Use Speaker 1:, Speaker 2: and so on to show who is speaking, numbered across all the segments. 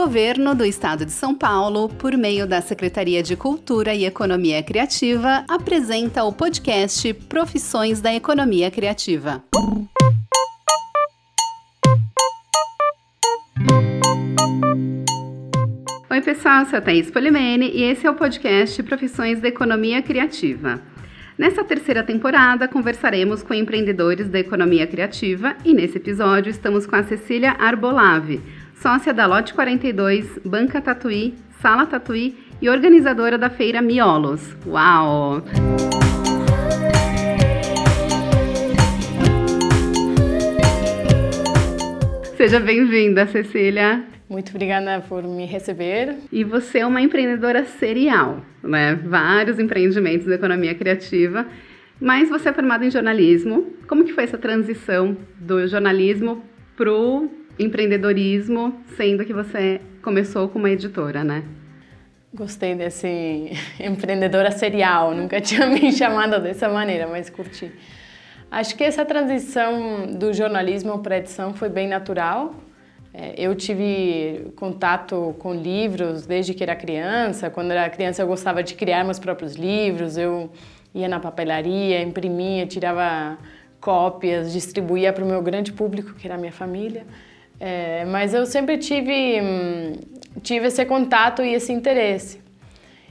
Speaker 1: governo do estado de São Paulo, por meio da Secretaria de Cultura e Economia Criativa, apresenta o podcast Profissões da Economia Criativa. Oi, pessoal, eu sou a Thaís Polimene e esse é o podcast Profissões da Economia Criativa. Nessa terceira temporada, conversaremos com empreendedores da economia criativa e nesse episódio estamos com a Cecília Arbolave, sócia da Lote 42, Banca Tatuí, Sala Tatuí e organizadora da feira Miolos. Uau! Seja bem-vinda, Cecília.
Speaker 2: Muito obrigada por me receber.
Speaker 1: E você é uma empreendedora serial, né? Vários empreendimentos da economia criativa. Mas você é formada em jornalismo. Como que foi essa transição do jornalismo para o empreendedorismo, sendo que você começou com uma editora, né?
Speaker 2: Gostei desse empreendedora serial. Nunca tinha me chamado dessa maneira, mas curti. Acho que essa transição do jornalismo para edição foi bem natural é, eu tive contato com livros desde que era criança. Quando era criança, eu gostava de criar meus próprios livros. Eu ia na papelaria, imprimia, tirava cópias, distribuía para o meu grande público, que era a minha família. É, mas eu sempre tive, hum, tive esse contato e esse interesse.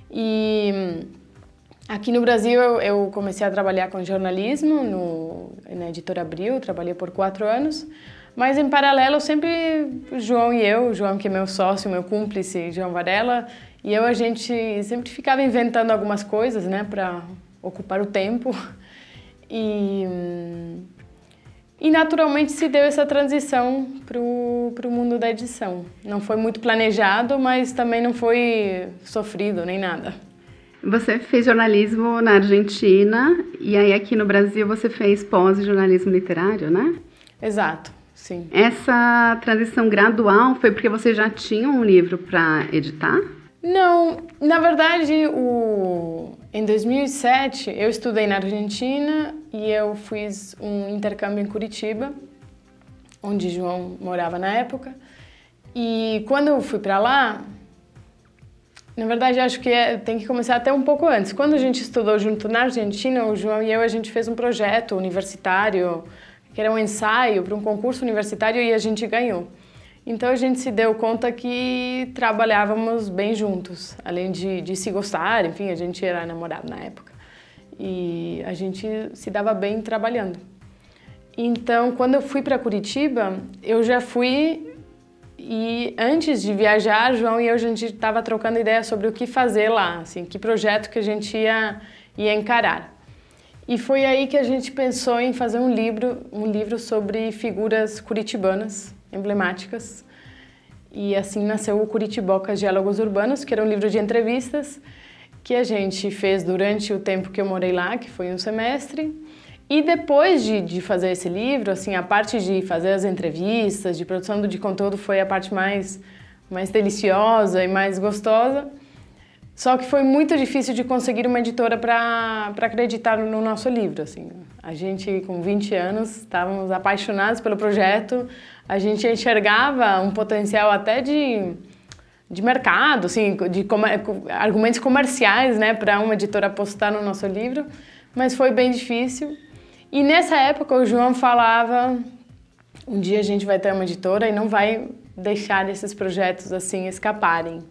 Speaker 2: E hum, aqui no Brasil eu, eu comecei a trabalhar com jornalismo no, na editora Abril, trabalhei por quatro anos. Mas em paralelo, sempre João e eu, o João que é meu sócio, meu cúmplice, João Varela, e eu a gente sempre ficava inventando algumas coisas, né, para ocupar o tempo. E e naturalmente se deu essa transição para o mundo da edição. Não foi muito planejado, mas também não foi sofrido nem nada.
Speaker 1: Você fez jornalismo na Argentina e aí aqui no Brasil você fez pós-jornalismo literário, né?
Speaker 2: Exato. Sim.
Speaker 1: Essa transição gradual foi porque você já tinha um livro para editar?
Speaker 2: Não, na verdade, o... em 2007 eu estudei na Argentina e eu fiz um intercâmbio em Curitiba, onde João morava na época. E quando eu fui para lá, na verdade, acho que é, tem que começar até um pouco antes. Quando a gente estudou junto na Argentina, o João e eu, a gente fez um projeto universitário que era um ensaio para um concurso universitário e a gente ganhou. Então a gente se deu conta que trabalhávamos bem juntos, além de, de se gostar, enfim, a gente era namorado na época. E a gente se dava bem trabalhando. Então, quando eu fui para Curitiba, eu já fui e antes de viajar, João e eu a gente estava trocando ideias sobre o que fazer lá, assim, que projeto que a gente ia, ia encarar. E foi aí que a gente pensou em fazer um livro, um livro sobre figuras curitibanas emblemáticas. E assim nasceu o Curitiboca Diálogos Urbanos, que era um livro de entrevistas que a gente fez durante o tempo que eu morei lá, que foi um semestre. E depois de, de fazer esse livro, assim, a parte de fazer as entrevistas, de produção de conteúdo foi a parte mais, mais deliciosa e mais gostosa. Só que foi muito difícil de conseguir uma editora para acreditar no nosso livro. Assim. A gente, com 20 anos, estávamos apaixonados pelo projeto, a gente enxergava um potencial até de, de mercado, assim, de comer, argumentos comerciais né, para uma editora apostar no nosso livro, mas foi bem difícil. E nessa época o João falava: um dia a gente vai ter uma editora e não vai deixar esses projetos assim escaparem.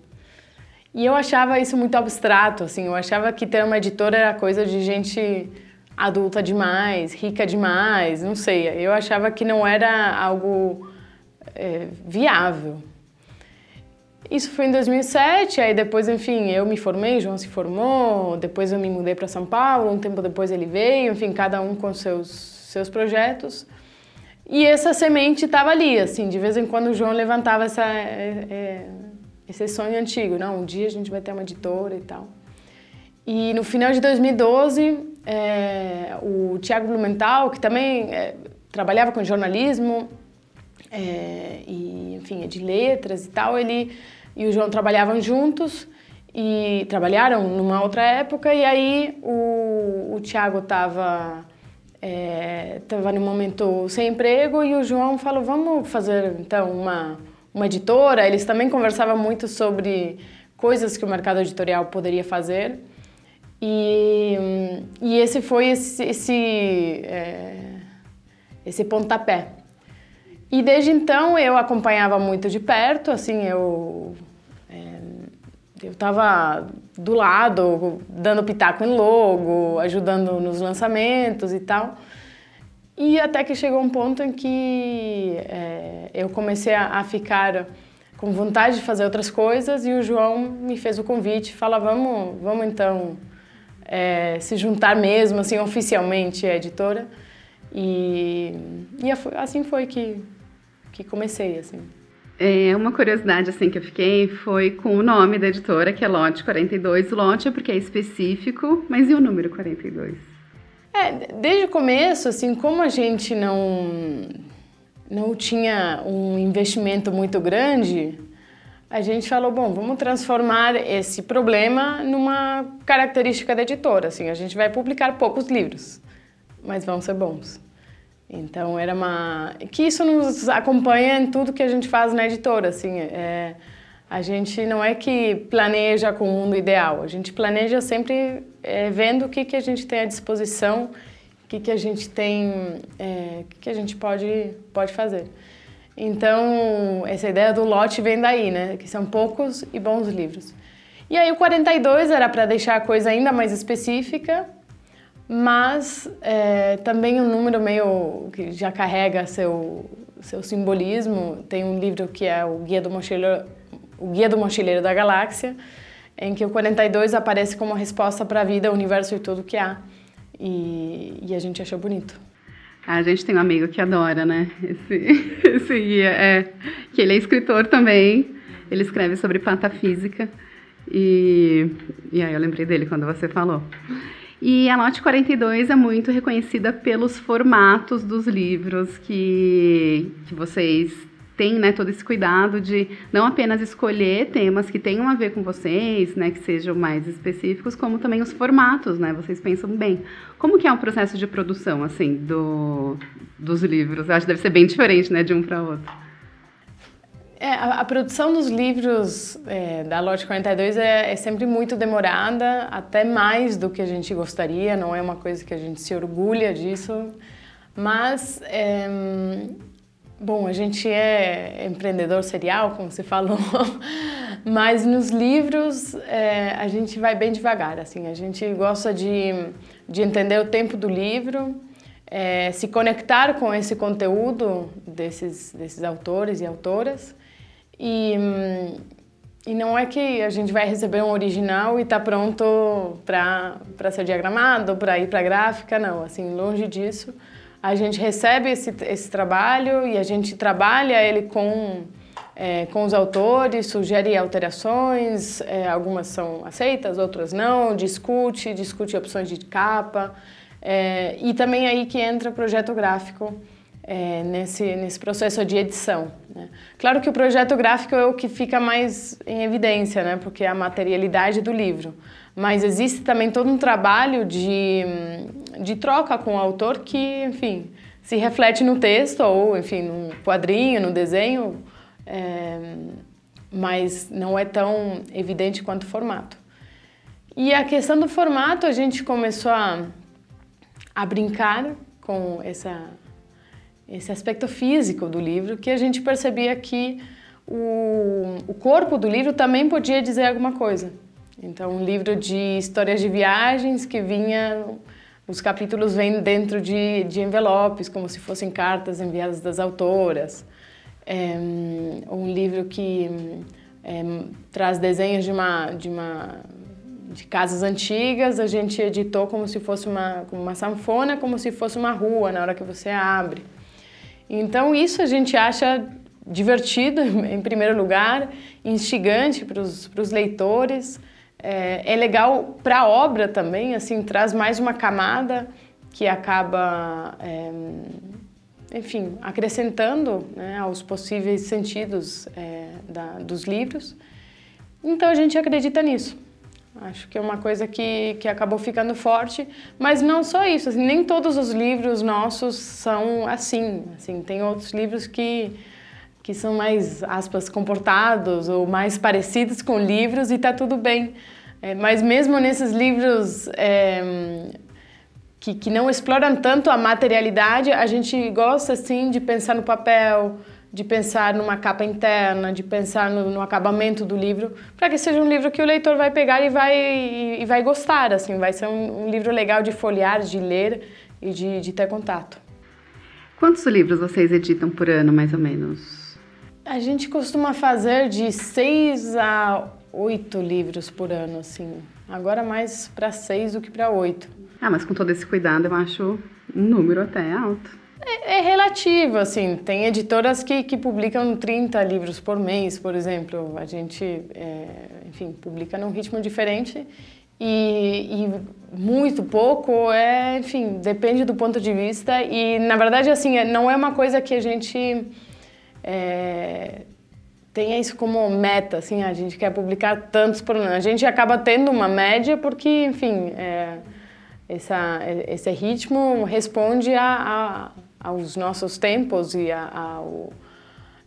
Speaker 2: E eu achava isso muito abstrato, assim, eu achava que ter uma editora era coisa de gente adulta demais, rica demais, não sei. Eu achava que não era algo é, viável. Isso foi em 2007, aí depois, enfim, eu me formei, João se formou, depois eu me mudei para São Paulo, um tempo depois ele veio, enfim, cada um com seus, seus projetos. E essa semente estava ali, assim, de vez em quando o João levantava essa... É, é, esse sonho antigo, não, um dia a gente vai ter uma editora e tal. E no final de 2012, é, o Tiago Blumenthal, que também é, trabalhava com jornalismo, é, e enfim, é de letras e tal, ele e o João trabalhavam juntos e trabalharam numa outra época, e aí o, o Tiago estava é, no momento sem emprego e o João falou, vamos fazer então uma uma editora, eles também conversavam muito sobre coisas que o mercado editorial poderia fazer. E, e esse foi esse, esse, é, esse pontapé. E desde então eu acompanhava muito de perto, assim, eu é, eu estava do lado, dando pitaco em logo, ajudando nos lançamentos e tal. E até que chegou um ponto em que é, eu comecei a, a, ficar com vontade de fazer outras coisas e o João me fez o convite, fala vamos, vamos então é, se juntar mesmo, assim, oficialmente a editora. E, e assim foi que, que comecei, assim.
Speaker 1: É, uma curiosidade assim que eu fiquei foi com o nome da editora, que é Lote 42. Lote é porque é específico, mas e o número 42?
Speaker 2: É, desde o começo, assim, como a gente não não tinha um investimento muito grande, a gente falou, bom, vamos transformar esse problema numa característica da editora, assim, a gente vai publicar poucos livros, mas vão ser bons. Então era uma que isso nos acompanha em tudo que a gente faz na editora, assim, é... a gente não é que planeja com o mundo ideal, a gente planeja sempre é, vendo o que que a gente tem à disposição, o que que a gente tem, é, o que que a gente pode pode fazer. Então, essa ideia do lote vem daí, né? Que são poucos e bons livros. E aí o 42 era para deixar a coisa ainda mais específica, mas é, também um número meio que já carrega seu seu simbolismo. Tem um livro que é o Guia do Mochileiro, o Guia do Mochileiro da Galáxia, em que o 42 aparece como resposta para a vida, o universo e tudo que há. E, e a gente achou bonito.
Speaker 1: A gente tem um amigo que adora, né? Esse, esse guia. É, que ele é escritor também. Ele escreve sobre patafísica. E, e aí eu lembrei dele quando você falou. E a Lote 42 é muito reconhecida pelos formatos dos livros que, que vocês tem né, todo esse cuidado de não apenas escolher temas que tenham a ver com vocês, né, que sejam mais específicos, como também os formatos, né? Vocês pensam bem. Como que é o processo de produção, assim, do, dos livros? Eu acho que deve ser bem diferente, né, de um para outro.
Speaker 2: É, a, a, produção dos livros é, da Lote 42 é, é sempre muito demorada, até mais do que a gente gostaria, não é uma coisa que a gente se orgulha disso, mas é, Bom, a gente é empreendedor serial, como você falou, mas nos livros é, a gente vai bem devagar. Assim, a gente gosta de, de entender o tempo do livro, é, se conectar com esse conteúdo desses, desses autores e autoras. E, e não é que a gente vai receber um original e está pronto para ser diagramado, para ir para a gráfica, não. Assim, longe disso a gente recebe esse, esse trabalho e a gente trabalha ele com, é, com os autores, sugere alterações, é, algumas são aceitas, outras não, discute, discute opções de capa. É, e também aí que entra o projeto gráfico é, nesse, nesse processo de edição. Né? Claro que o projeto gráfico é o que fica mais em evidência, né? porque é a materialidade do livro. Mas existe também todo um trabalho de, de troca com o autor que, enfim, se reflete no texto ou, enfim, no quadrinho, no desenho, é, mas não é tão evidente quanto o formato. E a questão do formato, a gente começou a, a brincar com essa, esse aspecto físico do livro, que a gente percebia que o, o corpo do livro também podia dizer alguma coisa. Então, um livro de histórias de viagens que vinha, os capítulos vêm dentro de, de envelopes, como se fossem cartas enviadas das autoras. É, um livro que é, traz desenhos de uma, de uma de casas antigas, a gente editou como se fosse uma, uma sanfona, como se fosse uma rua na hora que você abre. Então, isso a gente acha divertido, em primeiro lugar, instigante para os leitores. É, é legal para a obra também, assim, traz mais uma camada que acaba, é, enfim, acrescentando né, aos possíveis sentidos é, da, dos livros. Então a gente acredita nisso. Acho que é uma coisa que, que acabou ficando forte, mas não só isso, assim, nem todos os livros nossos são assim. assim tem outros livros que que são mais, aspas, comportados ou mais parecidos com livros e está tudo bem. É, mas mesmo nesses livros é, que, que não exploram tanto a materialidade, a gente gosta, sim, de pensar no papel, de pensar numa capa interna, de pensar no, no acabamento do livro, para que seja um livro que o leitor vai pegar e vai, e, e vai gostar, assim, vai ser um, um, livro legal de folhear, de ler e de, de ter contato.
Speaker 1: Quantos livros vocês editam por ano, mais ou menos?
Speaker 2: A gente costuma fazer de seis a oito livros por ano, assim. Agora mais para seis do que para oito.
Speaker 1: Ah, mas com todo esse cuidado, eu acho um número até alto.
Speaker 2: É, é, relativo, assim. Tem editoras que, que publicam 30 livros por mês, por exemplo. A gente, é, enfim, publica num ritmo diferente e, e, muito pouco é, enfim, depende do ponto de vista. E, na verdade, assim, é, não é uma coisa que a gente é, tenha isso como meta, assim, a gente quer publicar tantos por ano. A gente acaba tendo uma média porque, enfim, é, essa, esse ritmo responde a, a aos nossos tempos e a, ao,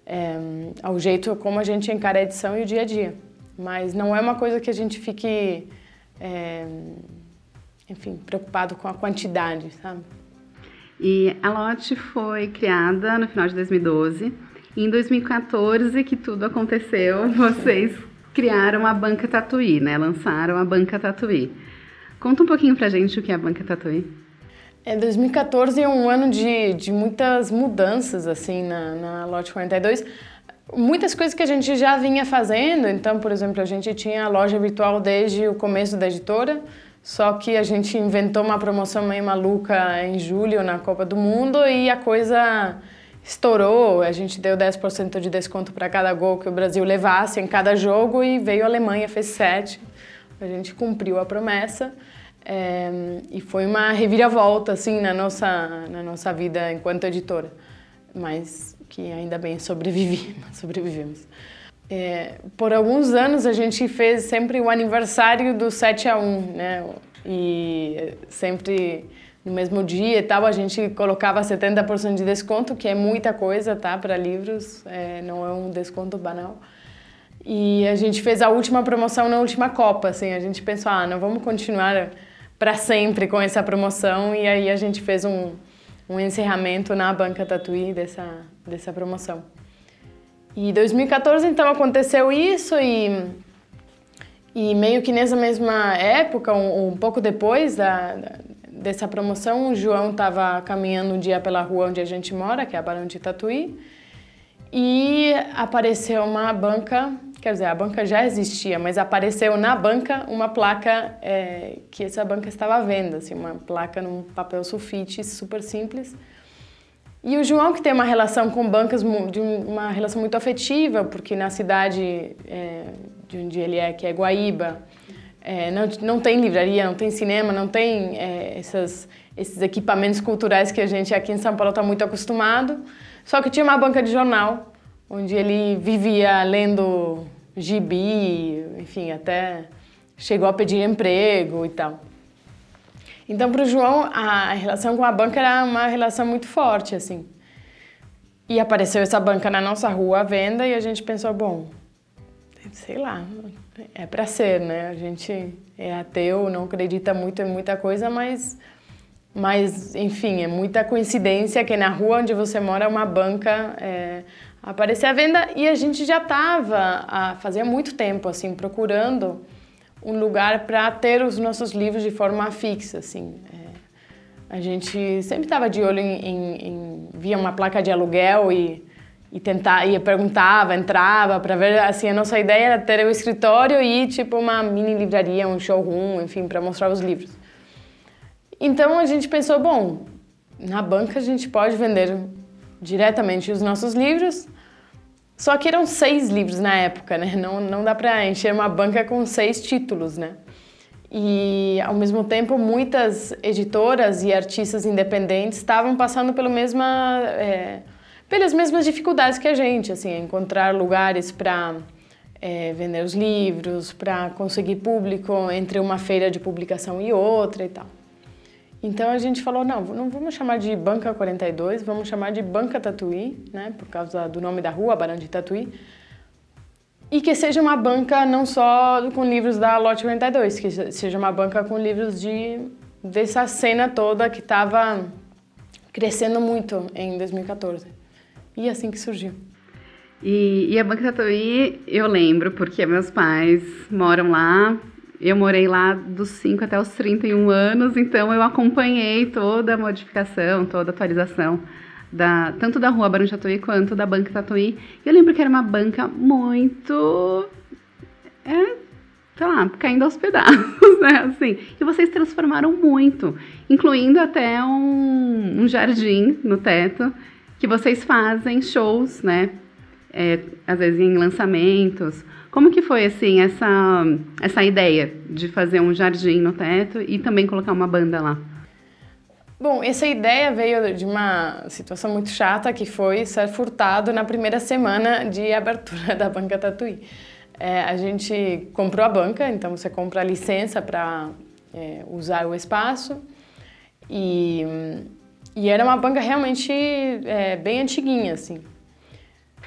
Speaker 2: é, ao jeito como a gente encara a edição e o dia a dia. Mas não é uma coisa que a gente fique, é, enfim, preocupado com a quantidade, sabe?
Speaker 1: E a Lotte foi criada no final de 2012. Em 2014, que tudo aconteceu, vocês criaram a Banca Tatuí, né? Lançaram a Banca Tatuí. Conta um pouquinho pra gente o que é a Banca Tatuí.
Speaker 2: É, 2014 é um ano de, de muitas mudanças, assim, na, na Lote 42. Muitas coisas que a gente já vinha fazendo, então, por exemplo, a gente tinha a loja virtual desde o começo da editora, só que a gente inventou uma promoção meio maluca em julho na Copa do Mundo e a coisa estourou. A gente deu 10% de desconto para cada gol que o Brasil levasse em cada jogo e veio a Alemanha, fez 7. A gente cumpriu a promessa. É, e foi uma reviravolta assim na nossa na nossa vida enquanto editora, mas que ainda bem sobrevivi, sobrevivemos. É, por alguns anos a gente fez sempre o aniversário do 7 a 1, né? E sempre no mesmo dia e tal, a gente colocava 70% de desconto, que é muita coisa, tá? Para livros, é, não é um desconto banal. E a gente fez a última promoção na última Copa, assim, a gente pensou, ah, não vamos continuar para sempre com essa promoção e aí a gente fez um, um encerramento na banca Tatuí dessa, dessa promoção. E 2014 então aconteceu isso e, e meio que nessa mesma época, um, um pouco depois da, dessa promoção, o João estava caminhando um dia pela rua onde a gente mora, que é a Barão de Tatuí, e apareceu uma banca Quer dizer, a banca já existia, mas apareceu na banca uma placa é, que essa banca estava à venda, assim, uma placa num papel sulfite super simples. E o João, que tem uma relação com bancas, de uma relação muito afetiva, porque na cidade é, de onde ele é, que é Guaíba, é, não, não tem livraria, não tem cinema, não tem é, essas, esses equipamentos culturais que a gente aqui em São Paulo está muito acostumado. Só que tinha uma banca de jornal onde ele vivia lendo gibi, enfim, até chegou a pedir emprego e tal. Então, para o João, a relação com a banca era uma relação muito forte, assim. E apareceu essa banca na nossa rua à venda e a gente pensou, bom, sei lá, é para ser, né? A gente é ateu, não acredita muito em muita coisa, mas, mas enfim, é muita coincidência que na rua onde você mora uma banca é, aparecer à venda e a gente já estava, fazia muito tempo, assim, procurando um lugar para ter os nossos livros de forma fixa, assim. É, a gente sempre estava de olho em, em, em, via uma placa de aluguel e e tentar e perguntava, entrava para ver assim a nossa ideia era ter o escritório e tipo uma mini livraria, um showroom, enfim, para mostrar os livros. Então a gente pensou, bom, na banca a gente pode vender diretamente os nossos livros. Só que eram seis livros na época, né? Não, não dá para encher uma banca com seis títulos, né? E, ao mesmo tempo, muitas editoras e artistas independentes estavam passando pelo mesma, é, pelas mesmas dificuldades que a gente, assim, encontrar lugares para é, vender os livros, para conseguir público entre uma feira de publicação e outra e tal. Então a gente falou, não, não vamos chamar de Banca 42, vamos chamar de Banca Tatuí, né, por causa do nome da rua, Barão de Tatuí. E que seja uma banca não só com livros da Lote 42, que seja uma banca com livros de dessa cena toda que estava crescendo muito em 2014. E assim que surgiu.
Speaker 1: E, e a Banca Tatuí, eu lembro, porque meus pais moram lá, eu morei lá dos 5 até os 31 anos, então eu acompanhei toda a modificação, toda a atualização, da, tanto da rua Barão Tatuí quanto da Banca Tatuí. Eu lembro que era uma banca muito. É, sei lá, caindo aos pedaços, né? Assim. E vocês transformaram muito, incluindo até um, um jardim no teto, que vocês fazem shows, né? É, às vezes em lançamentos. Como que foi, assim, essa, essa ideia de fazer um jardim no teto e também colocar uma banda lá?
Speaker 2: Bom, essa ideia veio de uma situação muito chata que foi ser furtado na primeira semana de abertura da Banca Tatuí. É, a gente comprou a banca, então você compra a licença para é, usar o espaço e, e era uma banca realmente é, bem antiguinha, assim.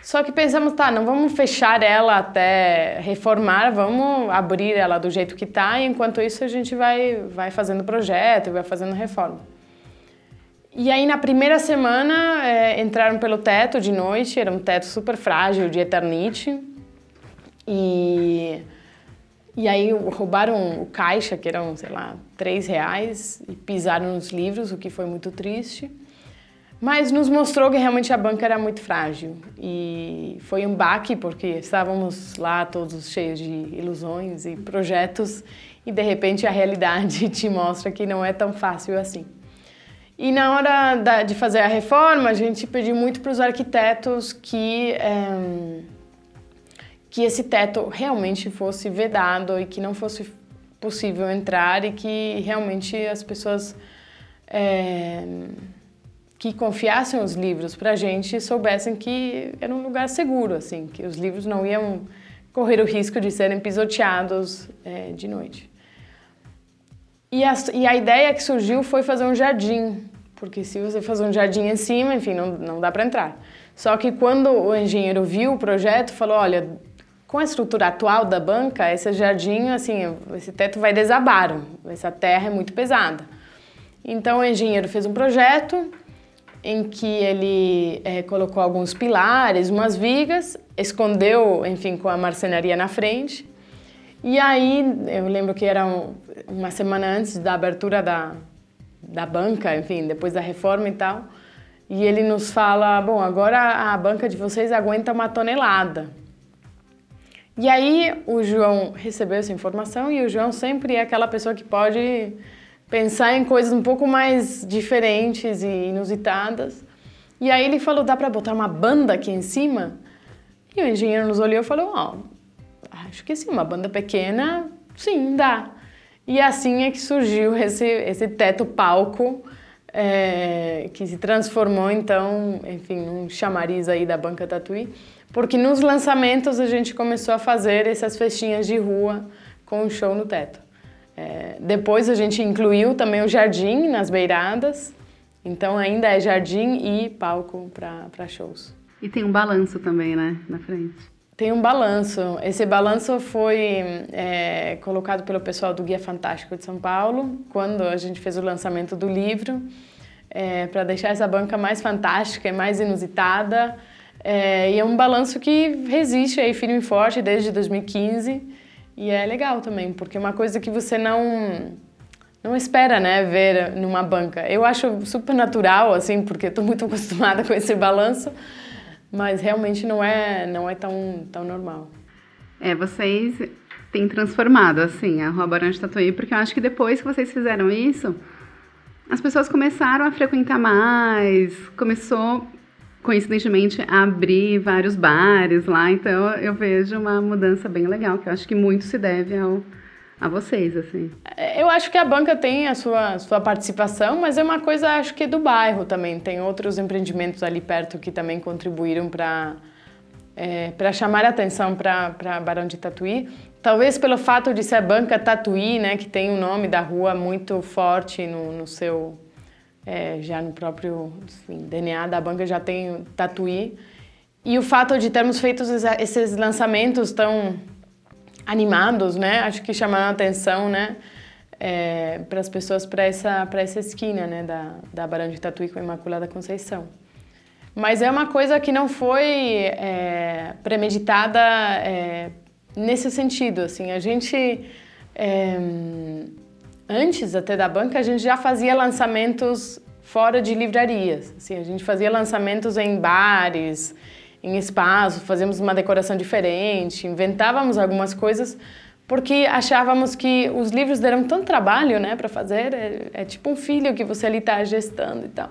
Speaker 2: Só que pensamos, tá, não vamos fechar ela até reformar, vamos abrir ela do jeito que tá, e enquanto isso a gente vai, vai fazendo projeto, vai fazendo reforma. E aí na primeira semana é, entraram pelo teto de noite, era um teto super frágil de eternite, e, e aí roubaram o caixa, que eram, sei lá, três reais, e pisaram nos livros, o que foi muito triste. Mas nos mostrou que realmente a banca era muito frágil e foi um baque porque estávamos lá todos cheios de ilusões e projetos e de repente a realidade te mostra que não é tão fácil assim. E na hora da, de fazer a reforma, a gente pediu muito para os arquitetos que, é, que esse teto realmente fosse vedado e que não fosse possível entrar e que realmente as pessoas é, que confiassem os livros para a gente soubessem que era um lugar seguro, assim, que os livros não iam correr o risco de serem pisoteados é, de noite. E a, e a ideia que surgiu foi fazer um jardim, porque se você fazer um jardim em cima, enfim, não, não dá para entrar. Só que quando o engenheiro viu o projeto, falou, olha, com a estrutura atual da banca, esse jardim, assim, esse teto vai desabar, essa terra é muito pesada. Então o engenheiro fez um projeto, em que ele é, colocou alguns pilares, umas vigas, escondeu, enfim, com a marcenaria na frente. E aí, eu lembro que era um, uma semana antes da abertura da, da banca, enfim, depois da reforma e tal. E ele nos fala: bom, agora a banca de vocês aguenta uma tonelada. E aí o João recebeu essa informação e o João sempre é aquela pessoa que pode pensar em coisas um pouco mais diferentes e inusitadas. E aí ele falou: dá para botar uma banda aqui em cima? E o engenheiro nos olhou e falou: oh, acho que sim, uma banda pequena, sim, dá. E assim é que surgiu esse, esse teto palco é, que se transformou então, enfim, num chamariz aí da Banca Tatuí, porque nos lançamentos a gente começou a fazer essas festinhas de rua com o show no teto. É, depois a gente incluiu também o jardim nas beiradas, então ainda é jardim e palco para shows.
Speaker 1: E tem um balanço também, né, na frente?
Speaker 2: Tem um balanço. Esse balanço foi é, colocado pelo pessoal do Guia Fantástico de São Paulo, quando a gente fez o lançamento do livro, é, para deixar essa banca mais fantástica e mais inusitada. É, e é um balanço que resiste aí firme e forte desde 2015 e é legal também, porque é uma coisa que você não não espera, né, ver numa banca. Eu acho super natural, assim, porque estou muito acostumada com esse balanço, mas realmente não é não é tão tão normal.
Speaker 1: É, vocês têm transformado, assim, a Rua Barão de Tatuí, porque eu acho que depois que vocês fizeram isso, as pessoas começaram a frequentar mais, começou coincidentemente, abrir vários bares lá, então eu vejo uma mudança bem legal, que eu acho que muito se deve ao, a vocês, assim.
Speaker 2: É, eu acho que a banca tem a sua, sua participação, mas é uma coisa, acho que do bairro também. Tem outros empreendimentos ali perto que também contribuíram para é, para chamar a atenção para Barão de Tatuí. talvez pelo fato de ser a banca Tatuí, né, que tem o nome da rua muito forte no, no seu é, já no próprio enfim, DNA da banca já tem Tatuí e o fato de termos feito esses lançamentos tão animados, né, acho que chamaram a atenção, né, é, para as pessoas para essa para essa esquina, né, da da Barão de Tatuí com a Imaculada Conceição. Mas é uma coisa que não foi é, premeditada é, nesse sentido, assim, a gente é, antes até da banca a gente já fazia lançamentos fora de livrarias, assim, a gente fazia lançamentos em bares, em espaços, fazíamos uma decoração diferente, inventávamos algumas coisas porque achávamos que os livros deram tanto trabalho, né, para fazer, é, é, tipo um filho que você ali está gestando e tal.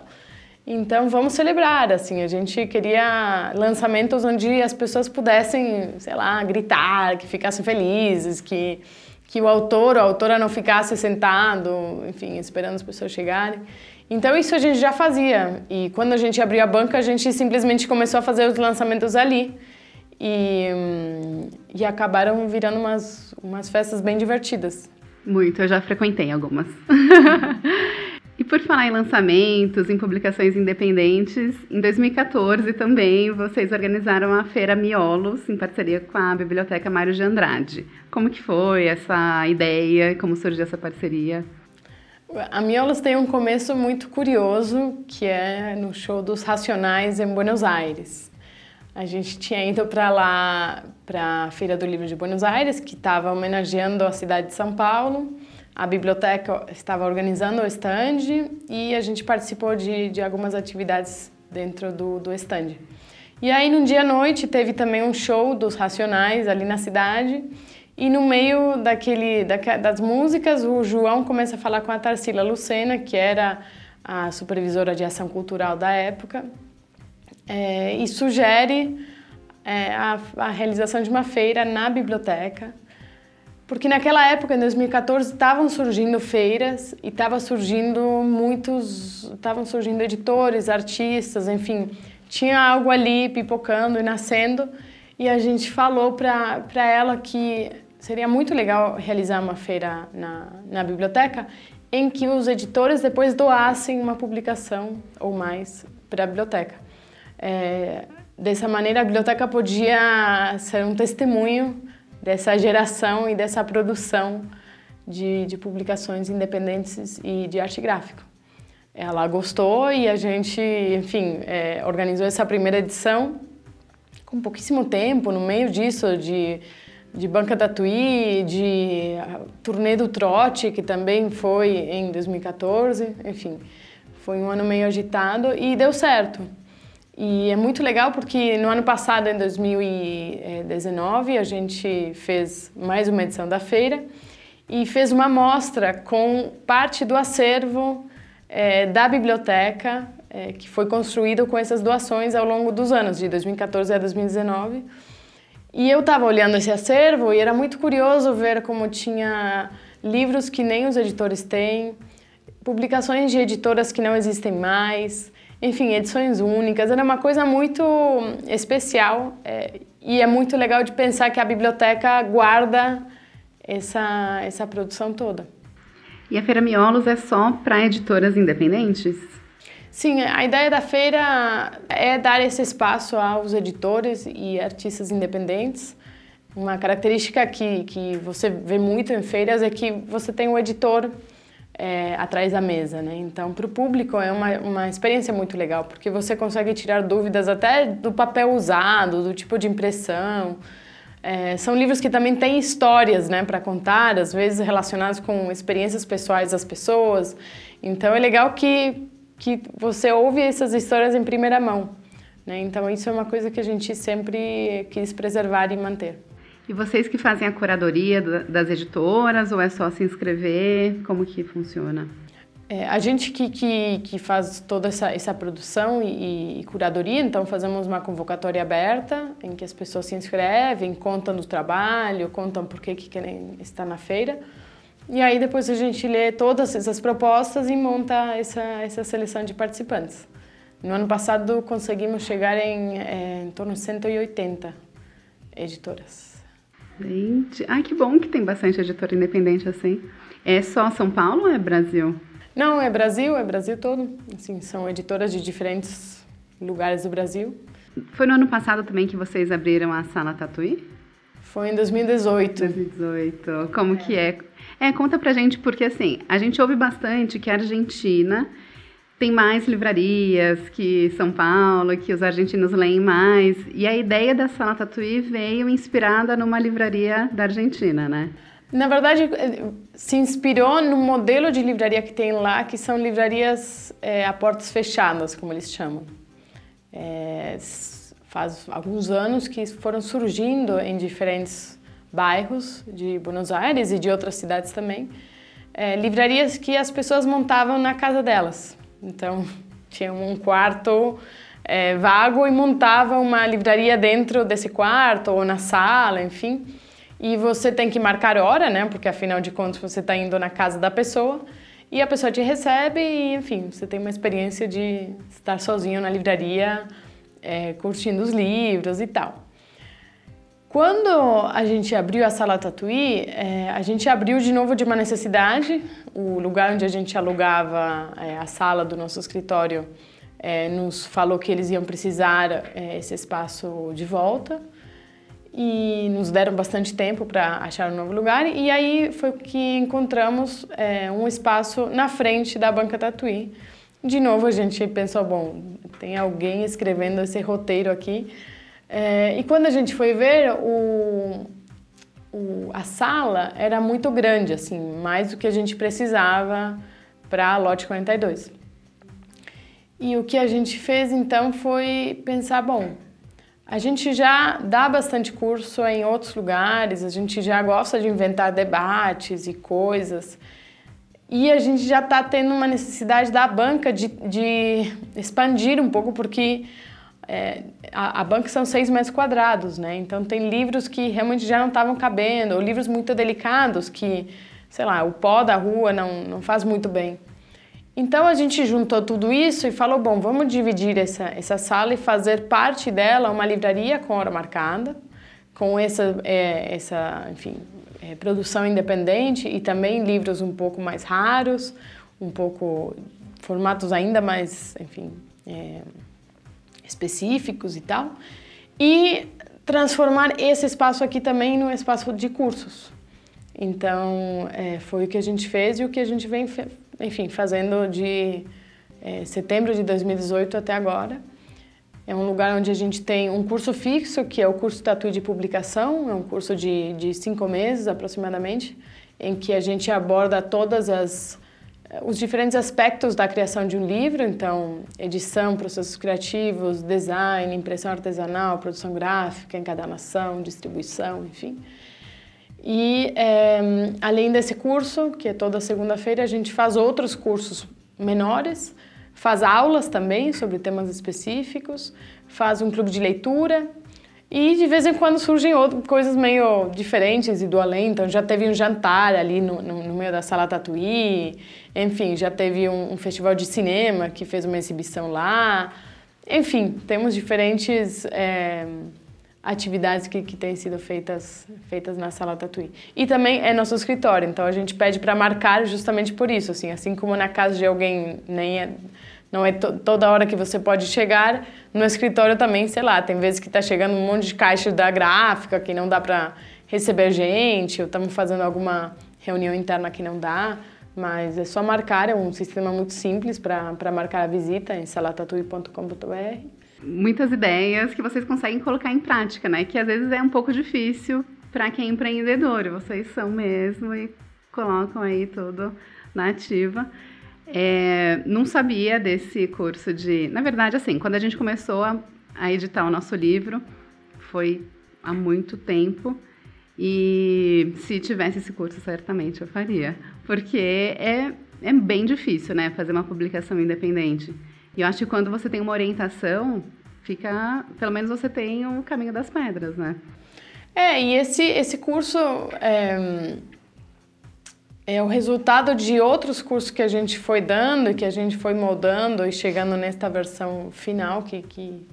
Speaker 2: Então vamos celebrar, assim, a gente queria lançamentos onde as pessoas pudessem, sei lá, gritar, que ficassem felizes, que que o autor ou a autora não ficasse sentado, enfim, esperando as pessoas chegarem. Então isso a gente já fazia. E quando a gente abriu a banca, a gente simplesmente começou a fazer os lançamentos ali. E, e acabaram virando umas, umas festas bem divertidas.
Speaker 1: Muito, eu já frequentei algumas. E por falar em lançamentos, em publicações independentes, em 2014 também vocês organizaram a Feira Miolos em parceria com a Biblioteca Mário de Andrade. Como que foi essa ideia? Como surgiu essa parceria?
Speaker 2: A Miolos tem um começo muito curioso, que é no show dos Racionais em Buenos Aires. A gente tinha ido para lá, para a Feira do Livro de Buenos Aires, que estava homenageando a cidade de São Paulo a biblioteca estava organizando o stand e a gente participou de, de algumas atividades dentro do, do stand. E aí, num dia à noite, teve também um show dos Racionais ali na cidade. E no meio daquele, das músicas, o João começa a falar com a Tarsila Lucena, que era a supervisora de ação cultural da época, é, e sugere é, a, a realização de uma feira na biblioteca porque naquela época, em 2014, estavam surgindo feiras e estava surgindo muitos, estavam surgindo editores, artistas, enfim, tinha algo ali pipocando e nascendo. E a gente falou para ela que seria muito legal realizar uma feira na, na biblioteca em que os editores depois doassem uma publicação ou mais para a biblioteca. É, dessa maneira, a biblioteca podia ser um testemunho dessa geração e dessa produção de, de publicações independentes e de arte gráfica. Ela gostou e a gente, enfim, é, organizou essa primeira edição com pouquíssimo tempo, no meio disso, de, de Banca da Tui, de Turnê do Trote, que também foi em 2014, enfim, foi um ano meio agitado e deu certo. E é muito legal porque no ano passado, em 2019, a gente fez mais uma edição da feira e fez uma mostra com parte do acervo é, da biblioteca é, que foi construído com essas doações ao longo dos anos, de 2014 a 2019. E eu estava olhando esse acervo e era muito curioso ver como tinha livros que nem os editores têm, publicações de editoras que não existem mais, enfim, edições únicas. Era uma coisa muito especial é, e é muito legal de pensar que a biblioteca guarda essa, essa produção toda.
Speaker 1: E a Feira Miolos é só para editoras independentes?
Speaker 2: Sim, a ideia da feira é dar esse espaço aos editores e artistas independentes. Uma característica que, que você vê muito em feiras é que você tem o editor é, atrás da mesa, né? Então, para o público é uma, uma experiência muito legal, porque você consegue tirar dúvidas até do papel usado, do tipo de impressão. É, são livros que também têm histórias, né, para contar, às vezes relacionadas com experiências pessoais das pessoas. Então, é legal que, que você ouve essas histórias em primeira mão. Né? Então, isso é uma coisa que a gente sempre quis preservar e manter.
Speaker 1: E vocês que fazem a curadoria das editoras ou é só se inscrever? Como que funciona?
Speaker 2: É, a gente que, que, que, faz toda essa, essa produção e, e, curadoria, então fazemos uma convocatória aberta em que as pessoas se inscrevem, contam do trabalho, contam por que, que querem estar na feira. E aí depois a gente lê todas essas propostas e monta essa, essa seleção de participantes. No ano passado conseguimos chegar em, é, em torno de 180 editoras.
Speaker 1: Gente, ai que bom que tem bastante editora independente assim. É só São Paulo ou é Brasil?
Speaker 2: Não, é Brasil, é Brasil todo. Assim, são editoras de diferentes lugares do Brasil.
Speaker 1: Foi no ano passado também que vocês abriram a Sala Tatuí?
Speaker 2: Foi em 2018.
Speaker 1: 2018. Como é. que é? É, conta pra gente, porque assim, a gente ouve bastante que a Argentina tem mais livrarias que São Paulo, que os argentinos leem mais. E a ideia da Sala Tatuí veio inspirada numa livraria da Argentina, né?
Speaker 2: Na verdade, se inspirou no modelo de livraria que tem lá, que são livrarias é, a portas fechadas, como eles chamam. É, faz alguns anos que foram surgindo em diferentes bairros de Buenos Aires e de outras cidades também, é, livrarias que as pessoas montavam na casa delas. Então, tinha um quarto é, vago e montava uma livraria dentro desse quarto ou na sala, enfim. E você tem que marcar hora, né? Porque afinal de contas você está indo na casa da pessoa e a pessoa te recebe e, enfim, você tem uma experiência de estar sozinho na livraria, é, curtindo os livros e tal. Quando a gente abriu a sala Tatuí, é, a gente abriu de novo de uma necessidade. O lugar onde a gente alugava é, a sala do nosso escritório é, nos falou que eles iam precisar é, esse espaço de volta e nos deram bastante tempo para achar um novo lugar e aí foi que encontramos é, um espaço na frente da banca Tatuí. De novo a gente pensou, bom, tem alguém escrevendo esse roteiro aqui. É, e quando a gente foi ver, o, o, a sala era muito grande, assim, mais do que a gente precisava para a lote 42. E o que a gente fez então foi pensar, bom, a gente já dá bastante curso em outros lugares, a gente já gosta de inventar debates e coisas. E a gente já está tendo uma necessidade da banca de, de expandir um pouco, porque é, a, a, banca são seis metros quadrados, né? Então tem livros que realmente já não estavam cabendo, ou livros muito delicados que, sei lá, o pó da rua não, não faz muito bem. Então a gente juntou tudo isso e falou: bom, vamos dividir essa, essa sala e fazer parte dela uma livraria com hora marcada, com essa, é, essa enfim, é, produção independente e também livros um pouco mais raros, um pouco formatos ainda mais, enfim, é, específicos e tal, e transformar esse espaço aqui também num espaço de cursos. Então, é, foi o que a gente fez e o que a gente vem enfim, fazendo de é, setembro de 2018 até agora. É um lugar onde a gente tem um curso fixo, que é o curso Tatu de Publicação, é um curso de, de cinco meses aproximadamente, em que a gente aborda todas as os diferentes aspectos da criação de um livro, então edição, processos criativos, design, impressão artesanal, produção gráfica, encadernação, distribuição, enfim. E é, além desse curso, que é toda segunda-feira, a gente faz outros cursos menores, faz aulas também sobre temas específicos, faz um clube de leitura e de vez em quando surgem outras coisas meio diferentes e do além. Então já teve um jantar ali no, no, no meio da sala Tatuí, enfim, já teve um, um festival de cinema que fez uma exibição lá. Enfim, temos diferentes. É, atividades que, que têm sido feitas, feitas na sala Tatuí. E também é nosso escritório, então a gente pede para marcar justamente por isso, assim, assim como na casa de alguém nem é, não é to, toda hora que você pode chegar, no escritório também, sei lá, tem vezes que está chegando um monte de caixa da gráfica que não dá para receber gente, ou estamos fazendo alguma reunião interna que não dá, mas é só marcar, é um sistema muito simples para marcar a visita em salatatui.com.br
Speaker 1: muitas ideias que vocês conseguem colocar em prática, né? Que às vezes é um pouco difícil para quem é empreendedor. Vocês são mesmo e colocam aí tudo na ativa. É, não sabia desse curso de. Na verdade, assim, quando a gente começou a, a editar o nosso livro, foi há muito tempo. E se tivesse esse curso, certamente eu faria. Porque é, é bem difícil, né? Fazer uma publicação independente. E eu acho que quando você tem uma orientação, fica, pelo menos você tem o caminho das pedras, né?
Speaker 2: É, e esse, esse curso é, é o resultado de outros cursos que a gente foi dando que a gente foi moldando e chegando nesta versão final que, que,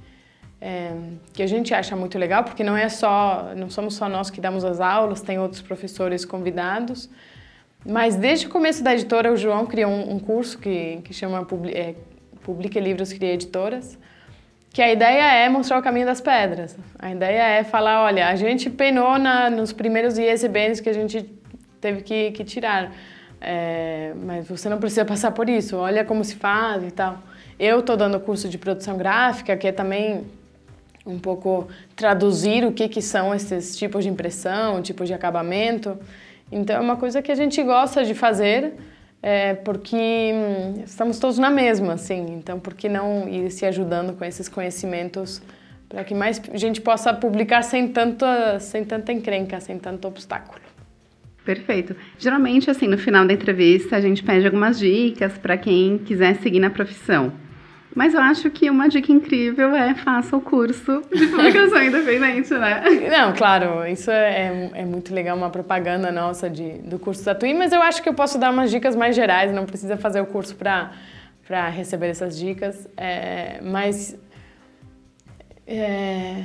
Speaker 2: é, que a gente acha muito legal, porque não é só, não somos só nós que damos as aulas, tem outros professores convidados. Mas desde o começo da editora, o João criou um, um curso que, que chama Publi, é, Publica Livros, Cria Editoras, que a ideia é mostrar o caminho das pedras. A ideia é falar, olha, a gente penou na, nos primeiros ISBNs que a gente teve que, que tirar, é, mas você não precisa passar por isso, olha como se faz e tal. Eu estou dando curso de produção gráfica, que é também um pouco traduzir o que, que são esses tipos de impressão, tipos de acabamento. Então é uma coisa que a gente gosta de fazer, é, porque hum, estamos todos na mesma, assim. Então por que não ir se ajudando com esses conhecimentos para que mais gente possa publicar sem tanta, sem tanta encrenca, sem tanto obstáculo.
Speaker 1: Perfeito. Geralmente, assim, no final da entrevista, a gente pede algumas dicas para quem quiser seguir na profissão. Mas eu acho que uma dica incrível é faça o curso de publicação independente, né?
Speaker 2: Não, claro, isso é, é, muito legal, uma propaganda nossa de, do curso da TUI, mas eu acho que eu posso dar umas dicas mais gerais, não precisa fazer o curso para receber essas dicas. É, mas é,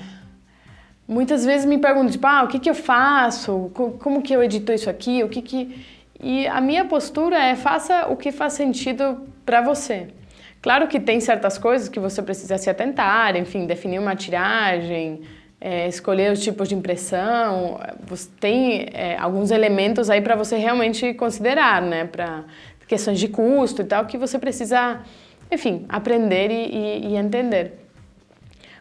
Speaker 2: muitas vezes me perguntam, tipo, ah, o que, que eu faço? Como que eu edito isso aqui? O que que... E a minha postura é faça o que faz sentido para você. Claro que tem certas coisas que você precisa se atentar, enfim, definir uma tiragem, é, escolher os tipos de impressão, você tem é, alguns elementos aí para você realmente considerar, né, para questões de custo e tal, que você precisa, enfim, aprender e, e, e, entender.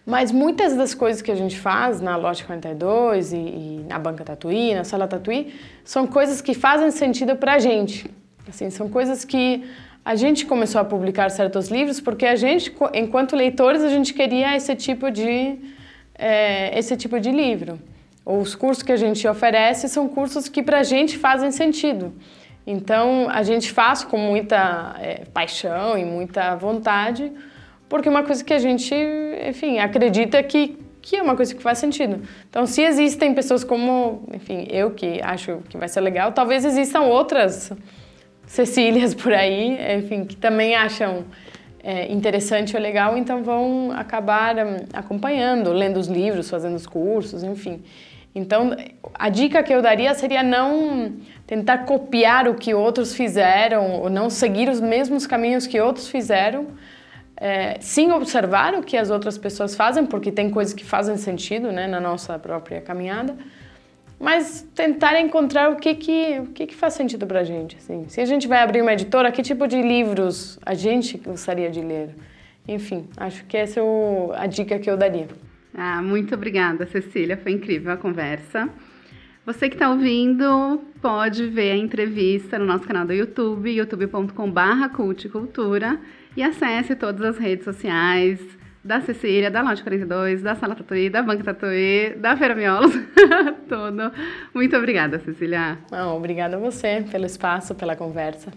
Speaker 2: Mas muitas das coisas que a gente faz na Lote 42 e, e na Banca Tatuí, na Sala Tatuí, são coisas que fazem sentido para a gente. Assim, são coisas que a gente começou a publicar certos livros porque a gente, enquanto leitores, a gente queria esse tipo de, é, esse tipo de livro. Os cursos que a gente oferece são cursos que para a gente fazem sentido. Então, a gente faz com muita é, paixão e muita vontade, porque é uma coisa que a gente, enfim, acredita que, que é uma coisa que faz sentido. Então, se existem pessoas como, enfim, eu que acho que vai ser legal, talvez existam outras Cecílias por aí, enfim, que também acham é, interessante ou legal, então vão acabar um, acompanhando, lendo os livros, fazendo os cursos, enfim. Então, a dica que eu daria seria não tentar copiar o que outros fizeram, ou não seguir os mesmos caminhos que outros fizeram, é, sim observar o que as outras pessoas fazem, porque tem coisas que fazem sentido né, na nossa própria caminhada, mas tentar encontrar o que que, o que, que faz sentido para a gente. Assim. Se a gente vai abrir uma editora, que tipo de livros a gente gostaria de ler? Enfim, acho que essa é o, a dica que eu daria.
Speaker 1: Ah, muito obrigada, Cecília. Foi incrível a conversa. Você que está ouvindo pode ver a entrevista no nosso canal do YouTube, youtube.com.br culticultura e acesse todas as redes sociais, da Cecília, da Lote 42, da Sala Tatuí, da Banca Tatuí, da Feira Miolos. Muito obrigada, Cecília.
Speaker 2: Não, obrigada a você pelo espaço, pela conversa.